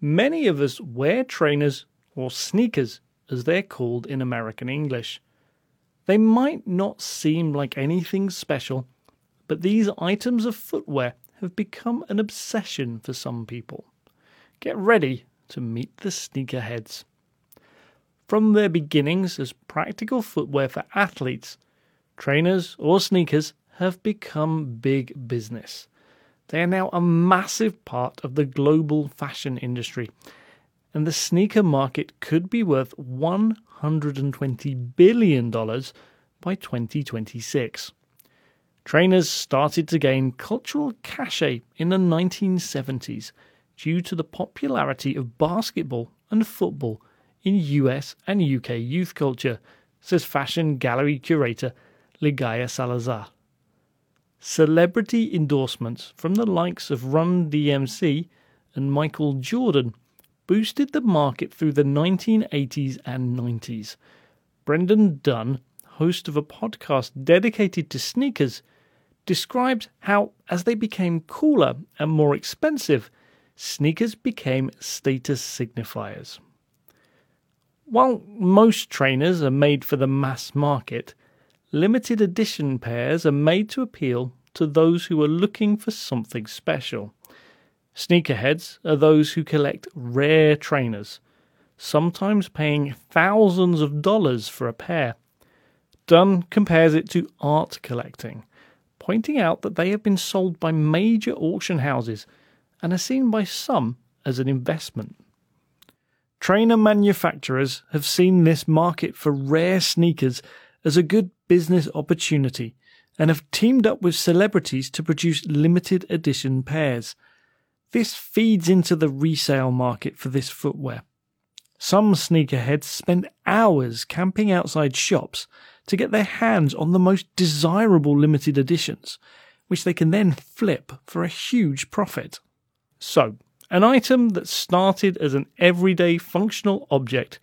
Many of us wear trainers or sneakers, as they're called in American English. They might not seem like anything special, but these items of footwear have become an obsession for some people. Get ready to meet the sneakerheads. From their beginnings as practical footwear for athletes, trainers or sneakers have become big business. They are now a massive part of the global fashion industry, and the sneaker market could be worth $120 billion by 2026. Trainers started to gain cultural cachet in the 1970s due to the popularity of basketball and football in US and UK youth culture, says fashion gallery curator Ligaya Salazar. Celebrity endorsements from the likes of Run DMC and Michael Jordan boosted the market through the 1980s and 90s. Brendan Dunne, host of a podcast dedicated to sneakers, described how, as they became cooler and more expensive, sneakers became status signifiers. While most trainers are made for the mass market, limited edition pairs are made to appeal to those who are looking for something special. Sneakerheads are those who collect rare trainers, sometimes paying thousands of dollars for a pair. Dunne compares it to art collecting, pointing out that they have been sold by major auction houses and are seen by some as an investment. Trainer manufacturers have seen this market for rare sneakers as a good business opportunity and have teamed up with celebrities to produce limited edition pairs. This feeds into the resale market for this footwear. Some sneakerheads spend hours camping outside shops to get their hands on the most desirable limited editions, which they can then flip for a huge profit. So, an item that started as an everyday functional object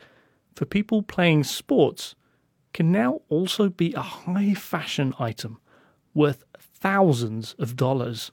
for people playing sports can now also be a high fashion item worth thousands of dollars.